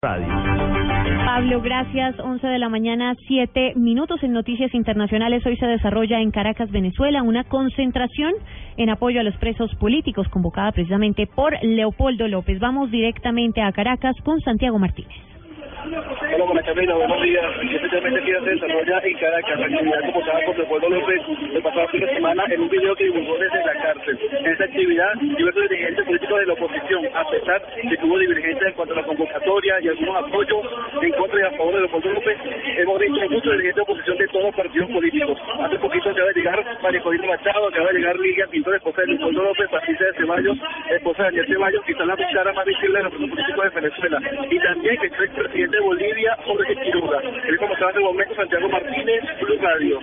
Radio. Pablo, gracias. 11 de la mañana, 7 minutos en Noticias Internacionales. Hoy se desarrolla en Caracas, Venezuela, una concentración en apoyo a los presos políticos convocada precisamente por Leopoldo López. Vamos directamente a Caracas con Santiago Martínez. Hola, buenas Camila, buenos días. Especialmente aquí se desarrolla en Caracas, la actividad convocada por Leopoldo López el pasado fin de semana en un video que divulgó desde la cárcel. En esta actividad, diversos dirigentes políticos de la oposición, a pesar de que hubo divergencia en cuanto a la convocatoria y algunos apoyos en contra y a favor de Leopoldo López, hemos visto muchos dirigentes de oposición de todos los partidos políticos. Hace poquito acaba de llegar María Corina Machado, acaba de llegar Ligia Pintor, esposa de Leopoldo López, Patricia de Ceballos, esposa de Daniel Ceballos, las dos caras más visibles de los políticos de Venezuela. Y también que el presidente de Bolivia, Jorge Quiroga. El como estaba en el momento Santiago Martínez, Blue Radio.